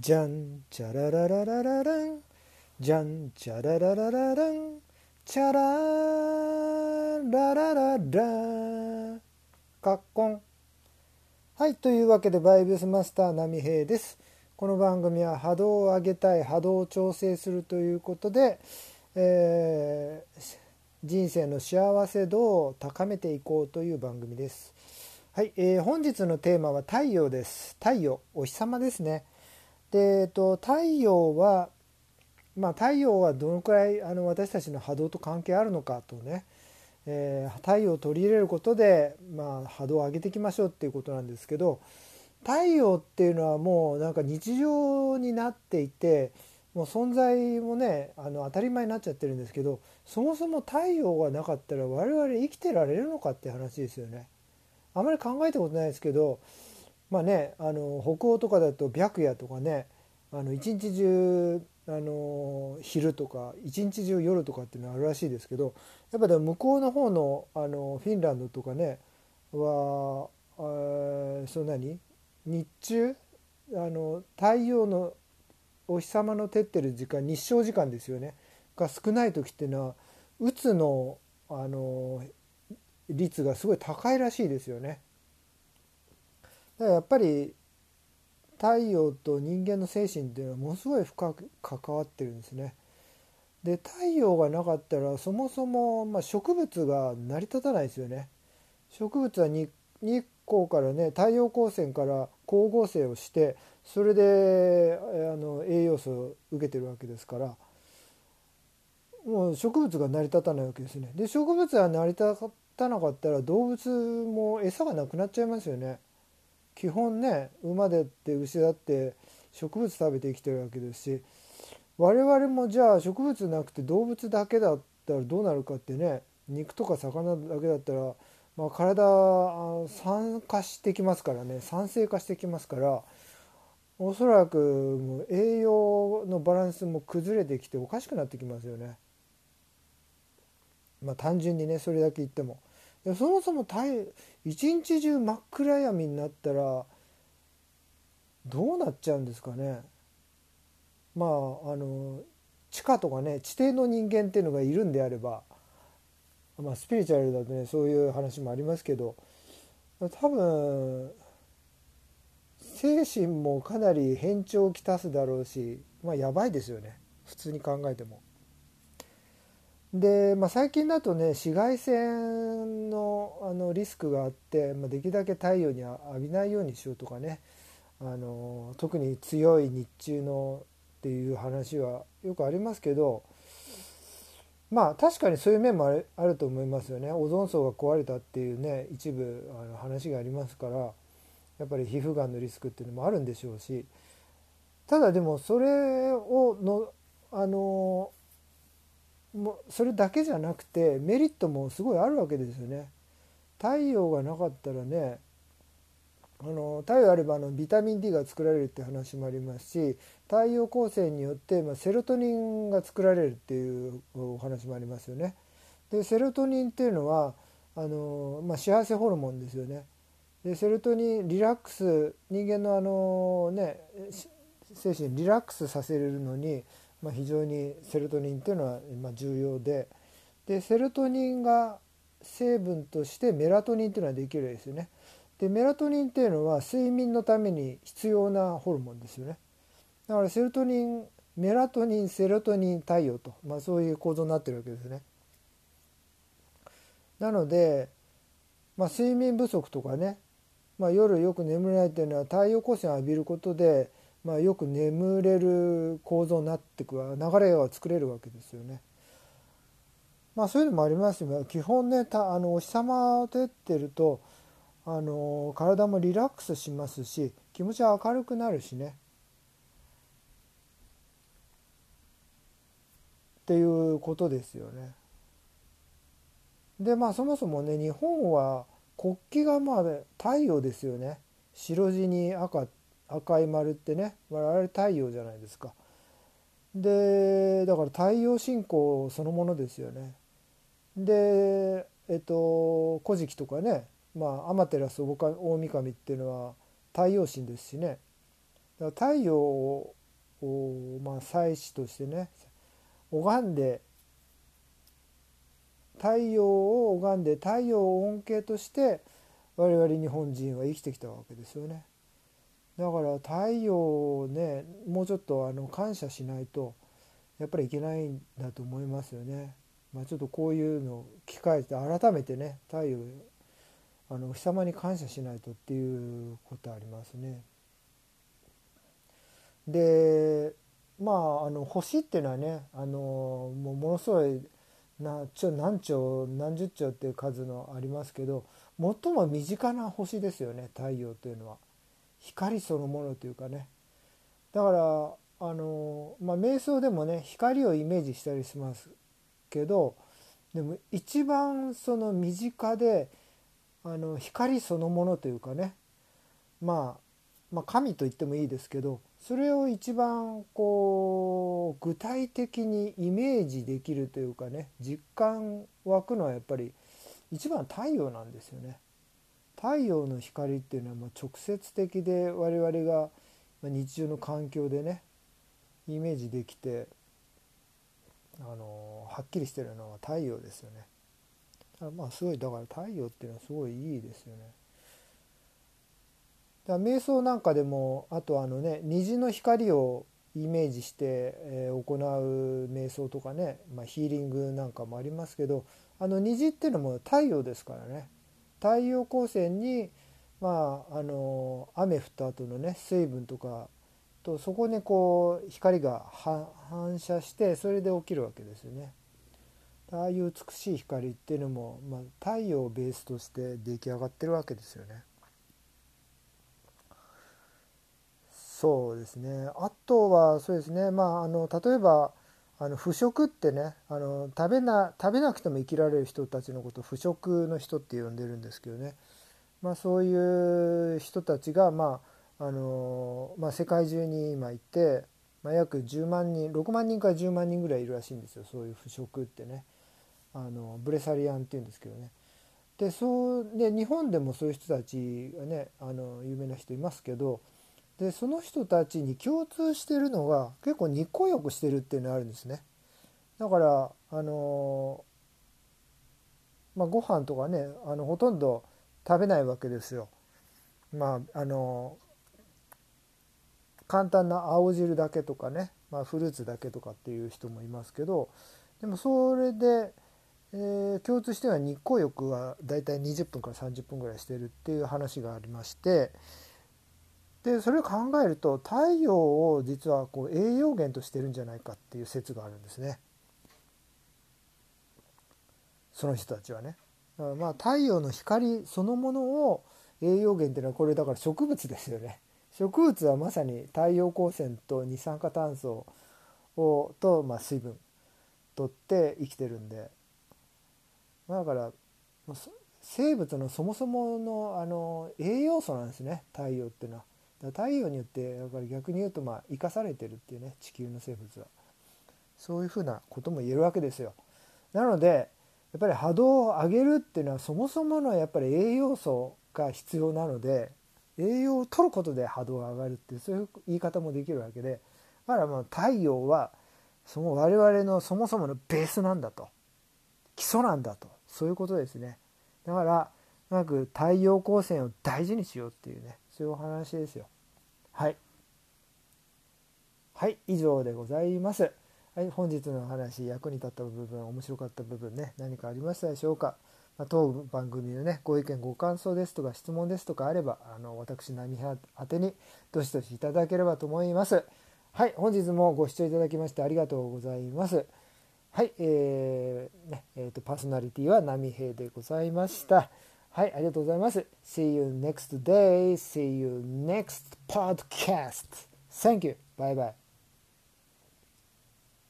じゃんチャラララララランじゃんチャララララランチャラララララカッコンはいというわけでバイブスマスター波平です。この番組は波動を上げたい波動を調整するということで、えー、人生の幸せ度を高めていこうという番組です。はい、えー、本日のテーマは太陽です。太陽お日様ですね。で、えっと、太陽は、まあ、太陽はどのくらいあの私たちの波動と関係あるのかとね、えー、太陽を取り入れることで、まあ、波動を上げていきましょうっていうことなんですけど太陽っていうのはもうなんか日常になっていてもう存在もねあの当たり前になっちゃってるんですけどそもそも太陽がなかったら我々生きてられるのかって話ですよね。あまり考えたことないですけどまあねあの北欧とかだと白夜とかねあの一日中あの昼とか一日中夜とかっていうのはあるらしいですけどやっぱでも向こうの方のあのフィンランドとかねはそんなに日中あの太陽のお日様の照ってる時間日照時間ですよねが少ない時っていうのはうつのあの率がすごい高いらしいですよね。だからやっぱり太陽と人間の精神っていうのはものすごい深く関わってるんですね。で太陽がなかったらそもそも、まあ、植物が成り立たないですよね。植物は日光からね太陽光線から光合成をしてそれであの栄養素を受けてるわけですからもう植物が成り立たないわけですね。で植物が成り立たなかったら動物も餌がなくなっちゃいますよね。基本ね馬でって牛だって植物食べて生きてるわけですし我々もじゃあ植物なくて動物だけだったらどうなるかってね肉とか魚だけだったら、まあ、体酸化してきますからね酸性化してきますからおそらくもう栄養のバランスも崩れてきておかしくなってきますよね。まあ単純にねそれだけ言っても。そもそも一日中真っ暗闇になったらどうなっちゃうんですかねまああの地下とかね地底の人間っていうのがいるんであればまあスピリチュアルだとねそういう話もありますけど多分精神もかなり変調をきたすだろうしまあやばいですよね普通に考えても。で、まあ、最近だとね紫外線のあのリスクがあって、まあ、できるだけ太陽に浴びないようにしようとかねあの特に強い日中のっていう話はよくありますけどまあ確かにそういう面もあると思いますよね。オゾン層が壊れたっていうね一部あの話がありますからやっぱり皮膚がんのリスクっていうのもあるんでしょうしただでもそれをのあのもそれだけじゃなくてメリットもすごいあるわけですよね。太陽がなかったらねあの太陽あればあのビタミン D が作られるって話もありますし太陽光線によって、まあ、セロトニンが作られるっていうお話もありますよね。でセロトニンっていうのはあの、まあ、幸せホルモンですよね。でセロトニンリラックス人間のあのね精神リラックスさせるのにまあ、非常にセロトニンっていうのはま重要ででセロトニンが成分としてメラトニンっていうのはできるわけですよね。でメラトニンっていうのは睡眠のために必要なホルモンですよね。だからセロトニンメラトニンセロトニン太陽と、まあ、そういう構造になってるわけですね。なので、まあ、睡眠不足とかね、まあ、夜よく眠れないっていうのは太陽光線を浴びることでまあ、よく眠れる構造になってく流れが作れるわけですよね。まあそういうのもありますが基本ねたあのお日様を照ってるとあの体もリラックスしますし気持ちは明るくなるしね。っていうことですよね。でまあそもそもね日本は国旗がまあ太陽ですよね。白地に赤赤い丸ってねあれ太陽じゃないですか。でだから太陽信仰そのものですよね。でえっと「古事記」とかね、まあ、天照大神っていうのは太陽神ですしねだから太陽を、まあ、祭祀としてね拝んで太陽を拝んで太陽を恩恵として我々日本人は生きてきたわけですよね。だから太陽をねもうちょっとあの感謝しないとやっぱりいけないんだと思いますよね。まあ、ちょっとこういうのを機会で改めてね太陽あのお日様に感謝しないとっていうことありますね。でまああの星っていうのはねあのもうものすごいなちょ何兆何十兆っていう数のありますけど最も身近な星ですよね太陽というのは光そのものというかねだからあのまあ瞑想でもね光をイメージしたりしますけどでも一番その身近であの光そのものというかね、まあ、まあ神と言ってもいいですけどそれを一番こう具体的にイメージできるというかね実感湧くのはやっぱり一番太陽なんですよね。太陽の光っていうのはま直接的で我々が日常の環境でねイメージできてあのはっきりしてるのは太陽ですよね。まあすごいだから太陽っていうのはすごいいいですよね。だから瞑想なんかでもあとあのね虹の光をイメージして、え行う瞑想とかね、まあ、ヒーリングなんかもありますけどあの虹っていうのも太陽ですからね太陽光線にまああの雨降った後のね水分とかとそこにこう光が反射してそれで起きるわけですよね。ああいう美しい光っていうのも、まあ、太陽をベースとして出来上がってるわけですよね。そうですねあとはそうですねまああの例えばあの腐食ってねあの食べな食べなくても生きられる人たちのことを腐食の人って呼んでるんですけどね、まあ、そういう人たちが、まああのまあ、世界中に今いて、まあ、約10万人6万人から10万人ぐらいいるらしいんですよ。そういう腐食ってね。あのブレサリアンっていうんですけどね。でそうで日本でもそういう人たちがねあの有名な人いますけどでその人たちに共通してるのが結構日光浴してるっていうのがあるんですね。だからあのまあご飯とかねあのほとんど食べないわけですよ。まああの簡単な青汁だけとかね、まあ、フルーツだけとかっていう人もいますけどでもそれで、えー、共通しては日光浴はだいたい20分から30分ぐらいしてるっていう話がありましてでそれを考えると太陽を実はこう栄養源としてるんじゃないかっていう説があるんですねその人たちはね。まあ太陽の光そのものを栄養源っていうのはこれだから植物ですよね。植物はまさに太陽光線と二酸化炭素をと、まあ、水分取って生きてるんでだから生物のそもそものあの栄養素なんですね太陽っていうのは。だ太陽によってだから逆に言うとまあ生かされてるっていうね地球の生物は。そういうふうなことも言えるわけですよ。なのでやっぱり波動を上げるっていうのはそもそものやっぱり栄養素が必要なので栄養を取ることで波動が上がるっていうそういう言い方もできるわけでだからまあ太陽はその我々のそもそものベースなんだと。基礎なんだと。そういうことですね。だからうまく太陽光線を大事にしようっていうね。そういうお話ですよ。はい。はい以上でございます。はい本日の話役に立った部分面白かった部分ね何かありましたでしょうか。ま当番組のねご意見ご感想ですとか質問ですとかあればあの私波平宛てにどしどしいただければと思います。はい本日もご視聴いただきましてありがとうございます。はい、えーねえーと、とパーソナリティは波平でございました。はい、ありがとうございます。See you next day. See you next podcast. Thank you. Bye bye.